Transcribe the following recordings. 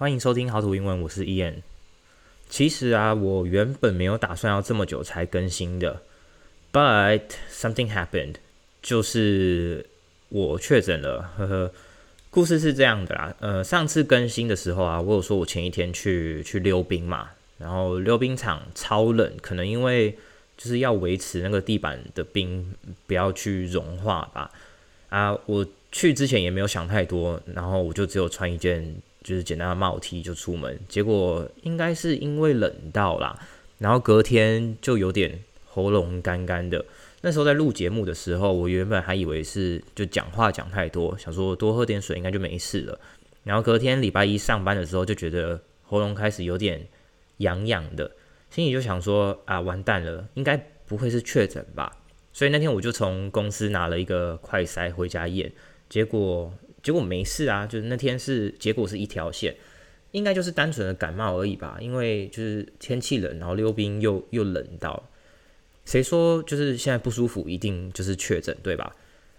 欢迎收听好土英文，我是 Ian。其实啊，我原本没有打算要这么久才更新的，But something happened，就是我确诊了，呵呵。故事是这样的啦，呃，上次更新的时候啊，我有说我前一天去去溜冰嘛，然后溜冰场超冷，可能因为就是要维持那个地板的冰不要去融化吧。啊，我去之前也没有想太多，然后我就只有穿一件。就是简单的帽 T 就出门，结果应该是因为冷到啦，然后隔天就有点喉咙干干的。那时候在录节目的时候，我原本还以为是就讲话讲太多，想说多喝点水应该就没事了。然后隔天礼拜一上班的时候，就觉得喉咙开始有点痒痒的，心里就想说啊，完蛋了，应该不会是确诊吧？所以那天我就从公司拿了一个快筛回家验，结果。结果没事啊，就是那天是结果是一条线，应该就是单纯的感冒而已吧。因为就是天气冷，然后溜冰又又冷到，谁说就是现在不舒服一定就是确诊对吧？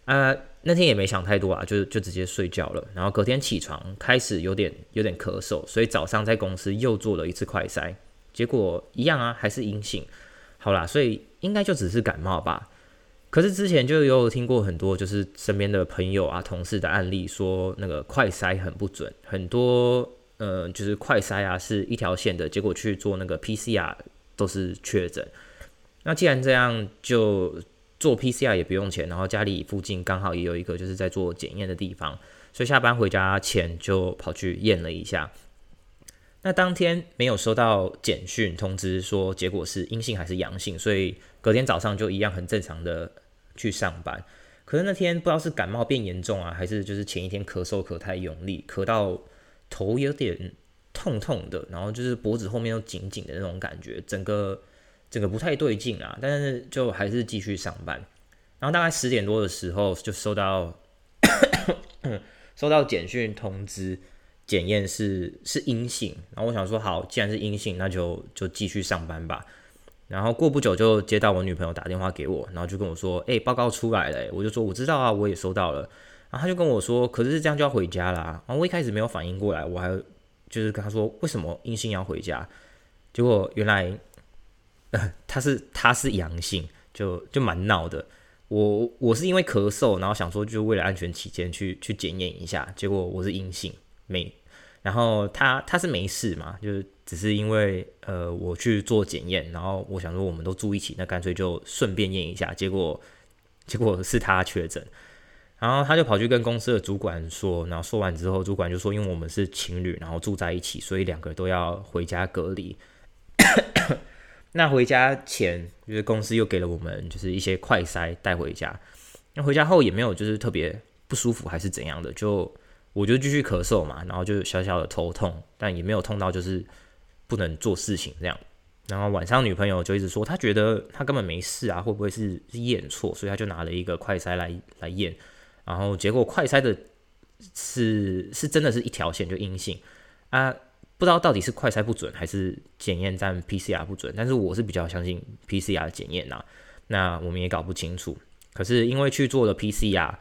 啊，那天也没想太多啊，就就直接睡觉了。然后隔天起床开始有点有点咳嗽，所以早上在公司又做了一次快筛，结果一样啊，还是阴性。好啦，所以应该就只是感冒吧。可是之前就有听过很多，就是身边的朋友啊、同事的案例，说那个快筛很不准，很多呃，就是快筛啊是一条线的，结果去做那个 PCR 都是确诊。那既然这样，就做 PCR 也不用钱，然后家里附近刚好也有一个就是在做检验的地方，所以下班回家前就跑去验了一下。那当天没有收到简讯通知说结果是阴性还是阳性，所以隔天早上就一样很正常的。去上班，可是那天不知道是感冒变严重啊，还是就是前一天咳嗽咳太用力，咳到头有点痛痛的，然后就是脖子后面又紧紧的那种感觉，整个整个不太对劲啊。但是就还是继续上班，然后大概十点多的时候就收到 收到简讯通知，检验是是阴性，然后我想说好，既然是阴性，那就就继续上班吧。然后过不久就接到我女朋友打电话给我，然后就跟我说：“哎，报告出来了。”我就说：“我知道啊，我也收到了。”然后他就跟我说：“可是这样就要回家啦。”然后我一开始没有反应过来，我还就是跟他说：“为什么阴性要回家？”结果原来，呃，他是他是阳性，就就蛮闹的。我我是因为咳嗽，然后想说就为了安全起见去去检验一下，结果我是阴性，没。然后他他是没事嘛，就是只是因为呃我去做检验，然后我想说我们都住一起，那干脆就顺便验一下，结果结果是他确诊，然后他就跑去跟公司的主管说，然后说完之后，主管就说因为我们是情侣，然后住在一起，所以两个都要回家隔离。那回家前，就是公司又给了我们就是一些快筛带回家，那回家后也没有就是特别不舒服还是怎样的，就。我就继续咳嗽嘛，然后就小小的头痛，但也没有痛到就是不能做事情这样。然后晚上女朋友就一直说，她觉得她根本没事啊，会不会是验错？所以她就拿了一个快筛来来验，然后结果快筛的是是真的是一条线就阴性啊，不知道到底是快筛不准还是检验站 PCR 不准，但是我是比较相信 PCR 检验呐，那我们也搞不清楚。可是因为去做了 PCR。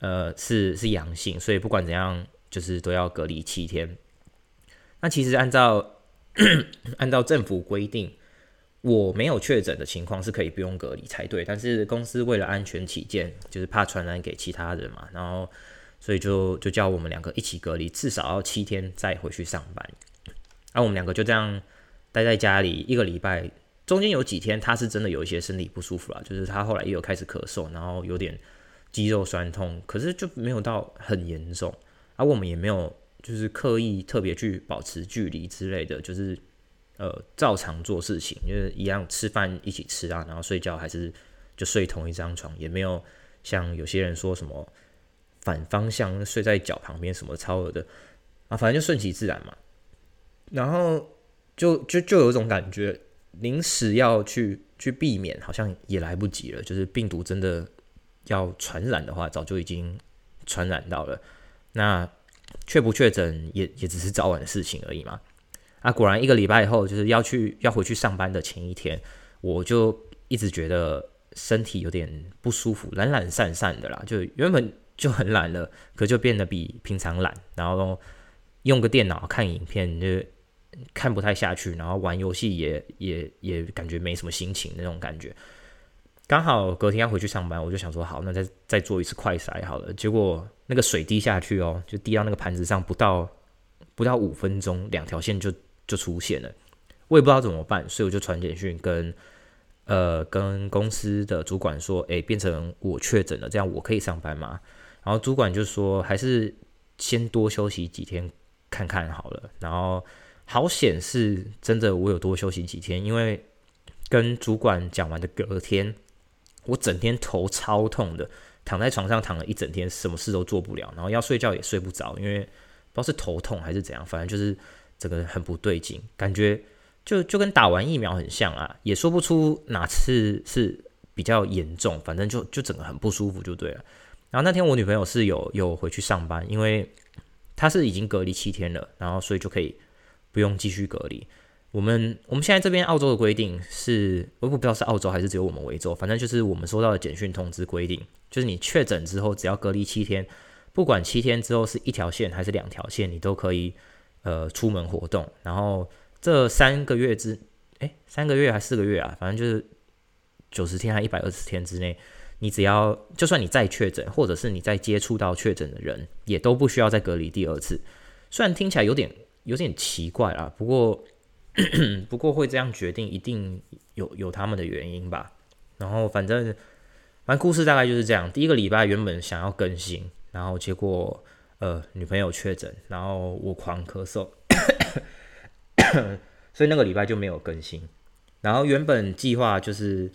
呃，是是阳性，所以不管怎样，就是都要隔离七天。那其实按照 按照政府规定，我没有确诊的情况是可以不用隔离才对。但是公司为了安全起见，就是怕传染给其他人嘛，然后所以就就叫我们两个一起隔离，至少要七天再回去上班。而、我们两个就这样待在家里一个礼拜，中间有几天他是真的有一些身体不舒服了，就是他后来也有开始咳嗽，然后有点。肌肉酸痛，可是就没有到很严重，而、啊、我们也没有就是刻意特别去保持距离之类的，就是呃照常做事情，就是一样吃饭一起吃啊，然后睡觉还是就睡同一张床，也没有像有些人说什么反方向睡在脚旁边什么超额的啊，反正就顺其自然嘛。然后就就就有一种感觉，临时要去去避免，好像也来不及了，就是病毒真的。要传染的话，早就已经传染到了。那确不确诊也也只是早晚的事情而已嘛。啊，果然一个礼拜以后，就是要去要回去上班的前一天，我就一直觉得身体有点不舒服，懒懒散散的啦。就原本就很懒了，可就变得比平常懒，然后用个电脑看影片就看不太下去，然后玩游戏也也也感觉没什么心情那种感觉。刚好隔天要回去上班，我就想说好，那再再做一次快筛好了。结果那个水滴下去哦，就滴到那个盘子上，不到不到五分钟，两条线就就出现了。我也不知道怎么办，所以我就传简讯跟呃跟公司的主管说，诶，变成我确诊了，这样我可以上班吗？然后主管就说，还是先多休息几天看看好了。然后好险是真的，我有多休息几天，因为跟主管讲完的隔天。我整天头超痛的，躺在床上躺了一整天，什么事都做不了，然后要睡觉也睡不着，因为不知道是头痛还是怎样，反正就是整个人很不对劲，感觉就就跟打完疫苗很像啊，也说不出哪次是比较严重，反正就就整个很不舒服就对了。然后那天我女朋友是有有回去上班，因为她是已经隔离七天了，然后所以就可以不用继续隔离。我们我们现在这边澳洲的规定是，我不知道是澳洲还是只有我们维州，反正就是我们收到的简讯通知规定，就是你确诊之后，只要隔离七天，不管七天之后是一条线还是两条线，你都可以呃出门活动。然后这三个月之，诶，三个月还是四个月啊？反正就是九十天还一百二十天之内，你只要就算你再确诊，或者是你再接触到确诊的人，也都不需要再隔离第二次。虽然听起来有点有点奇怪啊，不过。不过会这样决定，一定有有他们的原因吧。然后反正反正故事大概就是这样。第一个礼拜原本想要更新，然后结果呃女朋友确诊，然后我狂咳嗽，所以那个礼拜就没有更新。然后原本计划就是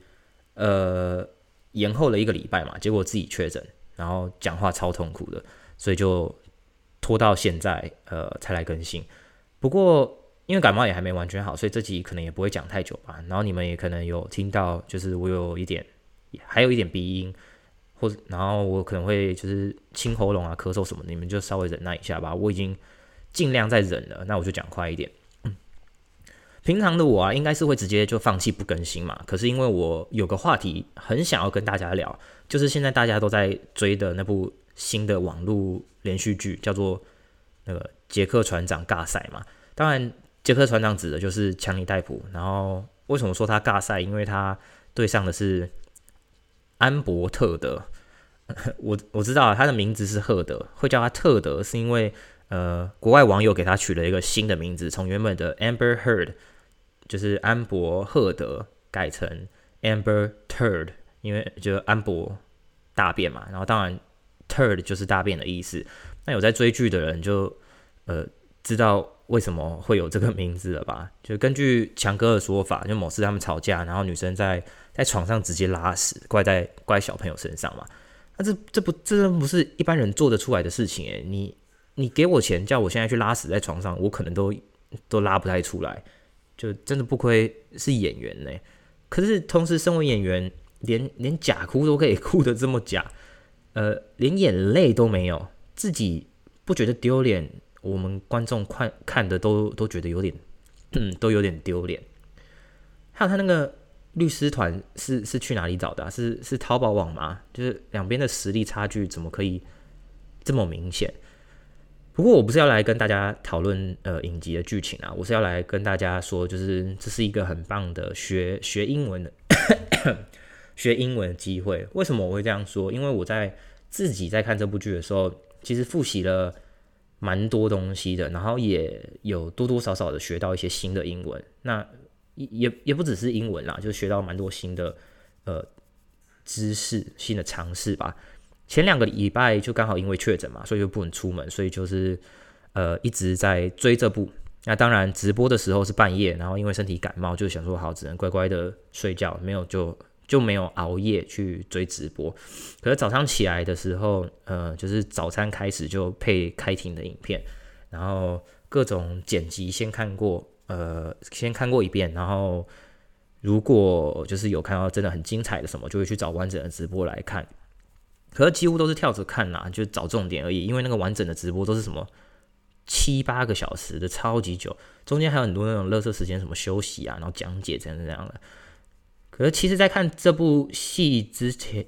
呃延后了一个礼拜嘛，结果自己确诊，然后讲话超痛苦的，所以就拖到现在呃才来更新。不过。因为感冒也还没完全好，所以这集可能也不会讲太久吧。然后你们也可能有听到，就是我有一点，还有一点鼻音，或者然后我可能会就是清喉咙啊、咳嗽什么，你们就稍微忍耐一下吧。我已经尽量在忍了，那我就讲快一点。平常的我啊，应该是会直接就放弃不更新嘛。可是因为我有个话题很想要跟大家聊，就是现在大家都在追的那部新的网络连续剧，叫做那个《杰克船长尬赛》嘛。当然。杰克船长指的就是强尼戴普，然后为什么说他尬赛？因为他对上的是安伯特德。我我知道，他的名字是赫德，会叫他特德是因为呃，国外网友给他取了一个新的名字，从原本的 Amber Heard 就是安伯赫德改成 Amber Turd，因为就安伯大便嘛，然后当然 Turd 就是大便的意思。那有在追剧的人就呃知道。为什么会有这个名字了吧？就根据强哥的说法，就某次他们吵架，然后女生在在床上直接拉屎，怪在怪小朋友身上嘛。那这这不这不是一般人做得出来的事情诶，你你给我钱，叫我现在去拉屎在床上，我可能都都拉不太出来。就真的不亏是演员呢。可是同时身为演员，连连假哭都可以哭得这么假，呃，连眼泪都没有，自己不觉得丢脸？我们观众看看的都都觉得有点，都有点丢脸。还有他那个律师团是是去哪里找的？是是淘宝网吗？就是两边的实力差距怎么可以这么明显？不过我不是要来跟大家讨论呃影集的剧情啊，我是要来跟大家说，就是这是一个很棒的学学英文的 学英文的机会。为什么我会这样说？因为我在自己在看这部剧的时候，其实复习了。蛮多东西的，然后也有多多少少的学到一些新的英文。那也也不只是英文啦，就学到蛮多新的呃知识、新的尝试吧。前两个礼拜就刚好因为确诊嘛，所以就不能出门，所以就是呃一直在追这部。那当然直播的时候是半夜，然后因为身体感冒，就想说好，只能乖乖的睡觉，没有就。就没有熬夜去追直播，可是早上起来的时候，呃，就是早餐开始就配开庭的影片，然后各种剪辑先看过，呃，先看过一遍，然后如果就是有看到真的很精彩的什么，就会去找完整的直播来看。可是几乎都是跳着看呐，就找重点而已，因为那个完整的直播都是什么七八个小时的，超级久，中间还有很多那种乐色时间，什么休息啊，然后讲解这样这样的。可是，其实，在看这部戏之前，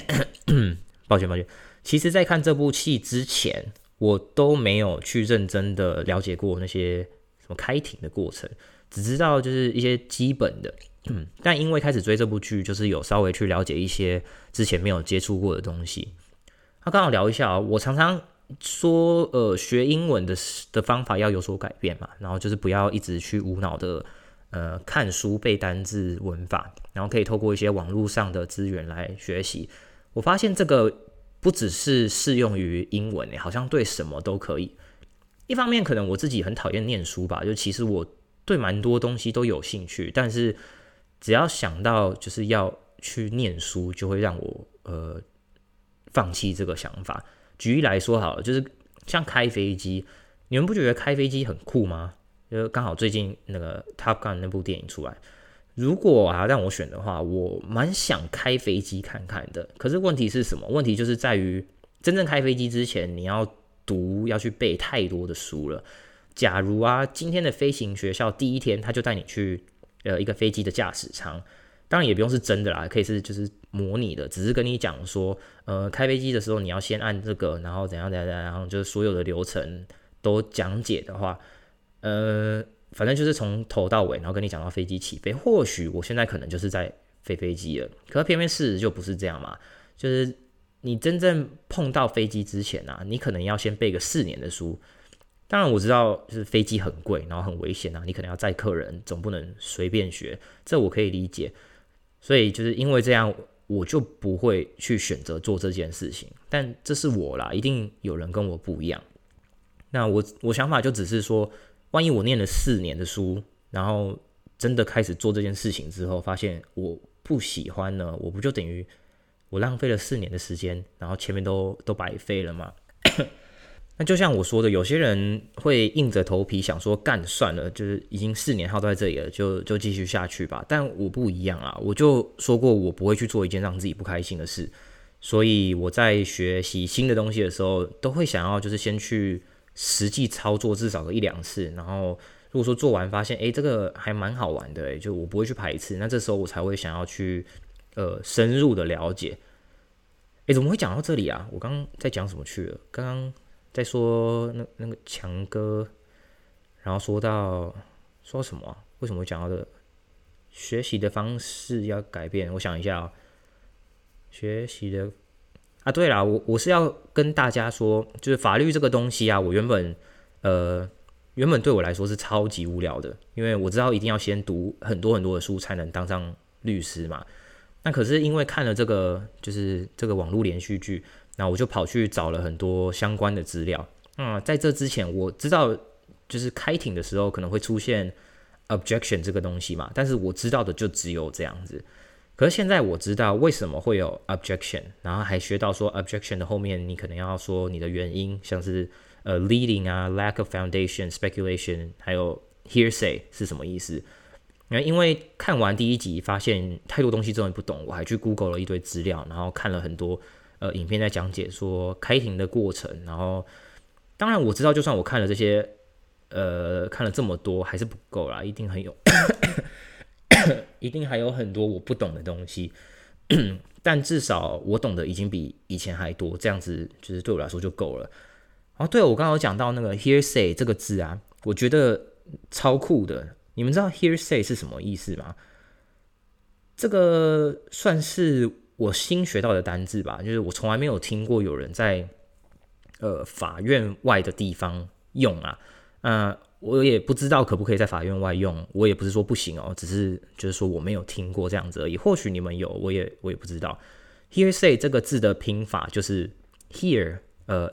抱歉，抱歉。其实，在看这部戏之前，我都没有去认真的了解过那些什么开庭的过程，只知道就是一些基本的。但因为开始追这部剧，就是有稍微去了解一些之前没有接触过的东西。那刚好聊一下啊，我常常说，呃，学英文的的方法要有所改变嘛，然后就是不要一直去无脑的呃看书背单字文法，然后可以透过一些网络上的资源来学习。我发现这个不只是适用于英文，好像对什么都可以。一方面可能我自己很讨厌念书吧，就其实我对蛮多东西都有兴趣，但是。只要想到就是要去念书，就会让我呃放弃这个想法。举例来说好了，就是像开飞机，你们不觉得开飞机很酷吗？就刚好最近那个 Top Gun 那部电影出来，如果啊让我选的话，我蛮想开飞机看看的。可是问题是什么？问题就是在于真正开飞机之前，你要读要去背太多的书了。假如啊，今天的飞行学校第一天他就带你去。呃，一个飞机的驾驶舱，当然也不用是真的啦，可以是就是模拟的，只是跟你讲说，呃，开飞机的时候你要先按这个，然后怎样怎样怎样，然后就是所有的流程都讲解的话，呃，反正就是从头到尾，然后跟你讲到飞机起飞。或许我现在可能就是在飞飞机了，可偏偏事实就不是这样嘛，就是你真正碰到飞机之前啊，你可能要先背个四年的书。当然我知道，就是飞机很贵，然后很危险啊，你可能要载客人，总不能随便学，这我可以理解。所以就是因为这样，我就不会去选择做这件事情。但这是我啦，一定有人跟我不一样。那我我想法就只是说，万一我念了四年的书，然后真的开始做这件事情之后，发现我不喜欢呢，我不就等于我浪费了四年的时间，然后前面都都白费了吗？那就像我说的，有些人会硬着头皮想说干算了，就是已经四年耗在这里了，就就继续下去吧。但我不一样啊，我就说过我不会去做一件让自己不开心的事，所以我在学习新的东西的时候，都会想要就是先去实际操作至少个一两次，然后如果说做完发现诶，这个还蛮好玩的，就我不会去排斥，那这时候我才会想要去呃深入的了解。诶，怎么会讲到这里啊？我刚刚在讲什么去了？刚刚。在说那那个强哥，然后说到说什么？为什么会讲到这？学习的方式要改变。我想一下啊、学习的啊，对了，我我是要跟大家说，就是法律这个东西啊，我原本呃原本对我来说是超级无聊的，因为我知道一定要先读很多很多的书才能当上律师嘛。那可是因为看了这个就是这个网络连续剧。那我就跑去找了很多相关的资料。嗯，在这之前我知道，就是开庭的时候可能会出现 objection 这个东西嘛，但是我知道的就只有这样子。可是现在我知道为什么会有 objection，然后还学到说 objection 的后面你可能要说你的原因，像是呃 leading 啊，lack of foundation, speculation，还有 hearsay 是什么意思？那因为看完第一集发现太多东西真的不懂，我还去 Google 了一堆资料，然后看了很多。呃，影片在讲解说开庭的过程，然后当然我知道，就算我看了这些，呃，看了这么多还是不够啦，一定很有，一定还有很多我不懂的东西，但至少我懂得已经比以前还多，这样子就是对我来说就够了。哦，对，我刚刚讲到那个 hearsay 这个字啊，我觉得超酷的。你们知道 hearsay 是什么意思吗？这个算是。我新学到的单字吧，就是我从来没有听过有人在呃法院外的地方用啊，呃，我也不知道可不可以在法院外用，我也不是说不行哦，只是就是说我没有听过这样子而已。或许你们有，我也我也不知道。Hearsay 这个字的拼法就是 hear 呃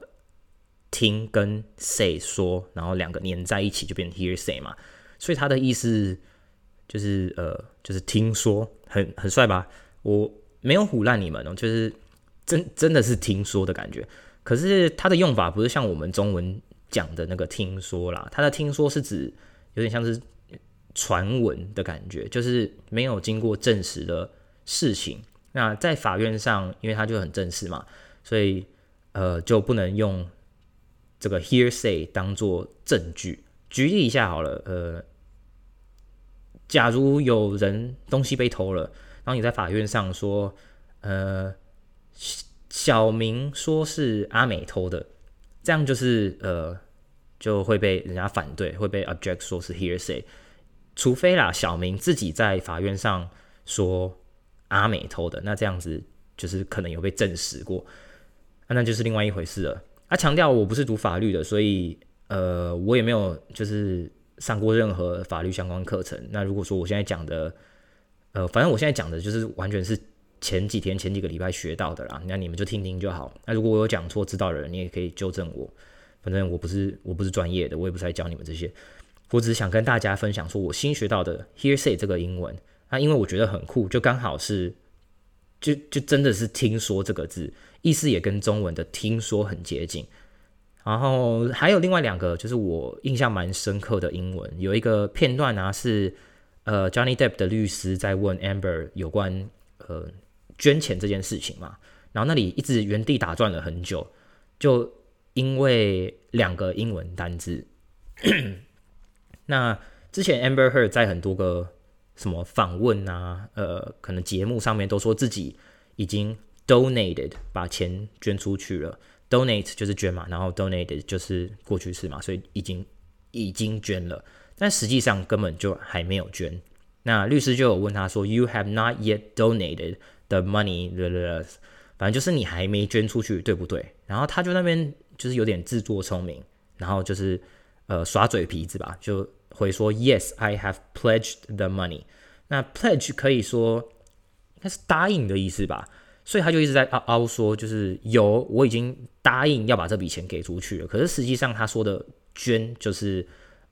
听跟 say 说，然后两个连在一起就变成 hearsay 嘛，所以它的意思就是呃就是听说，很很帅吧？我。没有唬烂你们哦，就是真真的是听说的感觉。可是它的用法不是像我们中文讲的那个听说啦，他的听说是指有点像是传闻的感觉，就是没有经过证实的事情。那在法院上，因为他就很正式嘛，所以呃就不能用这个 hearsay 当做证据。举例一下好了，呃，假如有人东西被偷了。然后你在法院上说，呃，小明说是阿美偷的，这样就是呃就会被人家反对，会被 object 说是 hearsay。除非啦，小明自己在法院上说阿美偷的，那这样子就是可能有被证实过，那那就是另外一回事了。他强调我不是读法律的，所以呃我也没有就是上过任何法律相关课程。那如果说我现在讲的，呃反正我现在讲的就是完全是前几天前几个礼拜学到的啦，那你们就听听就好。那如果我有讲错，知道的人你也可以纠正我。反正我不是我不是专业的，我也不是来教你们这些。我只是想跟大家分享，说我新学到的 hearsay 这个英文啊，因为我觉得很酷，就刚好是，就就真的是听说这个字，意思也跟中文的听说很接近。然后还有另外两个，就是我印象蛮深刻的英文，有一个片段啊，是呃 Johnny Depp 的律师在问 Amber 有关呃捐钱这件事情嘛，然后那里一直原地打转了很久，就因为两个英文单字。那之前 Amber Heard 在很多个什么访问啊，呃，可能节目上面都说自己已经 donated 把钱捐出去了，donate 就是捐嘛，然后 donated 就是过去式嘛，所以已经已经捐了，但实际上根本就还没有捐。那律师就有问他说，You have not yet donated the money，反正就是你还没捐出去，对不对？然后他就那边就是有点自作聪明，然后就是。呃，耍嘴皮子吧，就会说 Yes, I have pledged the money。那 pledge 可以说应该是答应的意思吧，所以他就一直在凹凹说，就是有我已经答应要把这笔钱给出去了。可是实际上他说的捐就是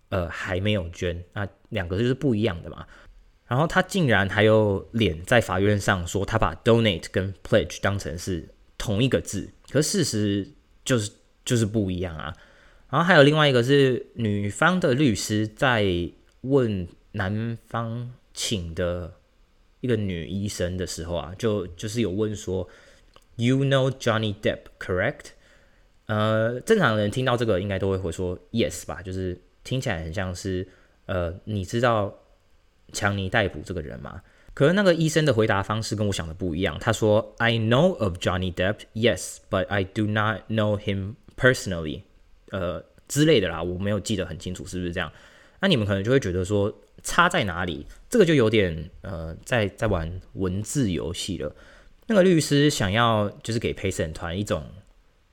呃还没有捐，那两个就是不一样的嘛。然后他竟然还有脸在法院上说他把 donate 跟 pledge 当成是同一个字，可事实就是就是不一样啊。然后还有另外一个是女方的律师在问男方请的一个女医生的时候啊，就就是有问说，You know Johnny Depp, correct？呃，正常人听到这个应该都会回说 Yes 吧，就是听起来很像是呃，你知道强尼逮捕这个人吗？可是那个医生的回答方式跟我想的不一样，他说 I know of Johnny Depp, yes, but I do not know him personally。呃之类的啦，我没有记得很清楚，是不是这样？那你们可能就会觉得说差在哪里？这个就有点呃，在在玩文字游戏了。那个律师想要就是给陪审团一种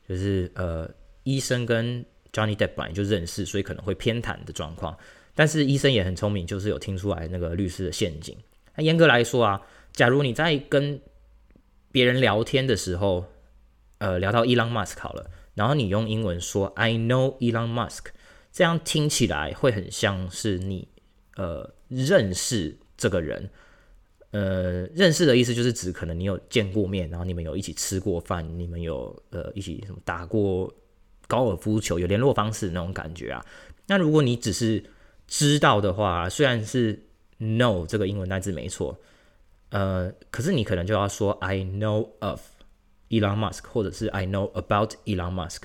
就是呃，医生跟 Johnny Depp 本来就认识，所以可能会偏袒的状况。但是医生也很聪明，就是有听出来那个律师的陷阱。那严格来说啊，假如你在跟别人聊天的时候，呃，聊到 Elon Musk 好了。然后你用英文说 "I know Elon Musk"，这样听起来会很像是你呃认识这个人，呃认识的意思就是指可能你有见过面，然后你们有一起吃过饭，你们有呃一起什么打过高尔夫球，有联络方式那种感觉啊。那如果你只是知道的话，虽然是 know 这个英文单字没错，呃，可是你可能就要说 "I know of"。Elon Musk，或者是 I know about Elon Musk，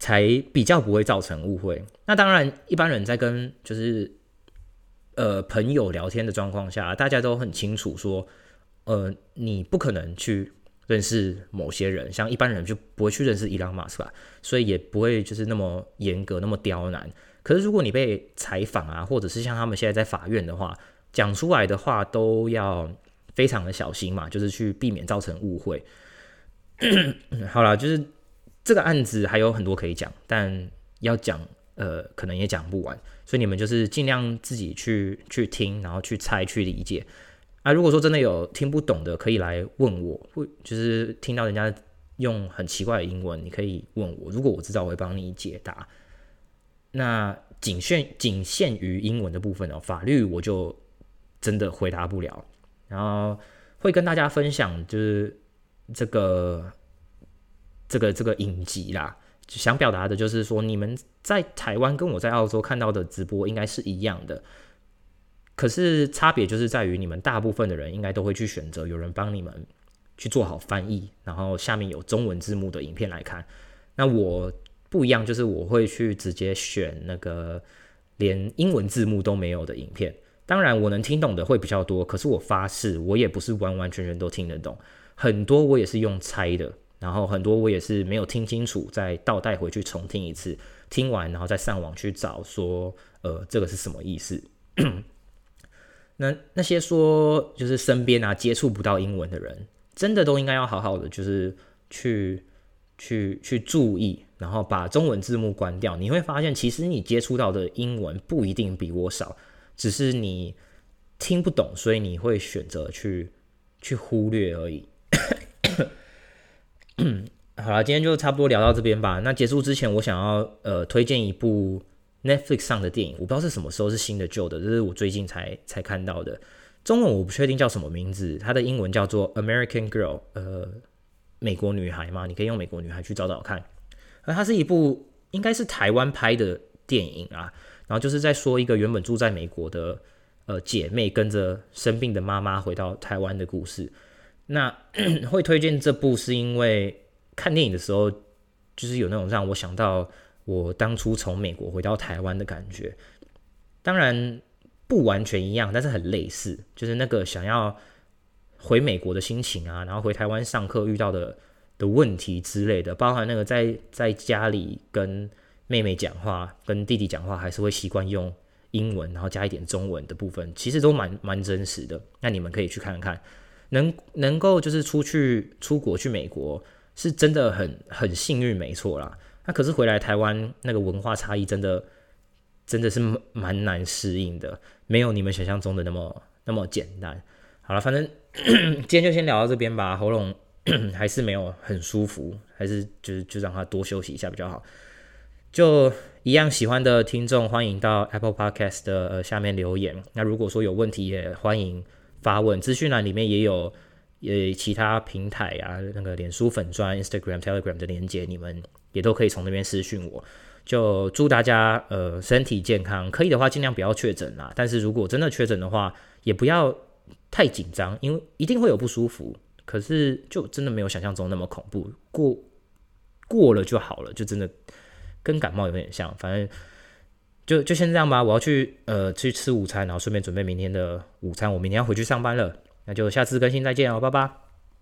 才比较不会造成误会。那当然，一般人在跟就是呃朋友聊天的状况下，大家都很清楚说，呃，你不可能去认识某些人，像一般人就不会去认识 Elon Musk 吧，所以也不会就是那么严格、那么刁难。可是如果你被采访啊，或者是像他们现在在法院的话，讲出来的话都要非常的小心嘛，就是去避免造成误会。好了，就是这个案子还有很多可以讲，但要讲呃，可能也讲不完，所以你们就是尽量自己去去听，然后去猜，去理解。啊，如果说真的有听不懂的，可以来问我，就是听到人家用很奇怪的英文，你可以问我，如果我知道，我会帮你解答。那仅限仅限于英文的部分哦，法律我就真的回答不了，然后会跟大家分享就是。这个这个这个影集啦，想表达的就是说，你们在台湾跟我在澳洲看到的直播应该是一样的，可是差别就是在于，你们大部分的人应该都会去选择有人帮你们去做好翻译，然后下面有中文字幕的影片来看。那我不一样，就是我会去直接选那个连英文字幕都没有的影片。当然，我能听懂的会比较多，可是我发誓，我也不是完完全全都听得懂。很多我也是用猜的，然后很多我也是没有听清楚，再倒带回去重听一次，听完然后再上网去找说，呃，这个是什么意思？那那些说就是身边啊接触不到英文的人，真的都应该要好好的就是去去去注意，然后把中文字幕关掉。你会发现，其实你接触到的英文不一定比我少，只是你听不懂，所以你会选择去 去忽略而已。好了，今天就差不多聊到这边吧。那结束之前，我想要呃推荐一部。Netflix 上的电影，我不知道是什么时候是新的旧的，这是我最近才才看到的。中文我不确定叫什么名字，它的英文叫做 American Girl，呃，美国女孩嘛，你可以用美国女孩去找找看。而它是一部应该是台湾拍的电影啊，然后就是在说一个原本住在美国的呃姐妹跟着生病的妈妈回到台湾的故事。那 会推荐这部是因为看电影的时候，就是有那种让我想到。我当初从美国回到台湾的感觉，当然不完全一样，但是很类似，就是那个想要回美国的心情啊，然后回台湾上课遇到的的问题之类的，包含那个在在家里跟妹妹讲话、跟弟弟讲话，还是会习惯用英文，然后加一点中文的部分，其实都蛮蛮真实的。那你们可以去看看，能能够就是出去出国去美国，是真的很很幸运，没错啦。那可是回来台湾，那个文化差异真的真的是蛮难适应的，没有你们想象中的那么那么简单。好了，反正 今天就先聊到这边吧，喉咙还是没有很舒服，还是就是就让他多休息一下比较好。就一样喜欢的听众，欢迎到 Apple Podcast 的呃下面留言。那如果说有问题，也欢迎发问，资讯栏里面也有呃其他平台啊，那个脸书粉专、Instagram、Telegram 的连接，你们。也都可以从那边私讯我，就祝大家呃身体健康，可以的话尽量不要确诊啦。但是如果真的确诊的话，也不要太紧张，因为一定会有不舒服。可是就真的没有想象中那么恐怖，过过了就好了，就真的跟感冒有点像。反正就就先这样吧，我要去呃去吃午餐，然后顺便准备明天的午餐。我明天要回去上班了，那就下次更新再见哦，拜拜。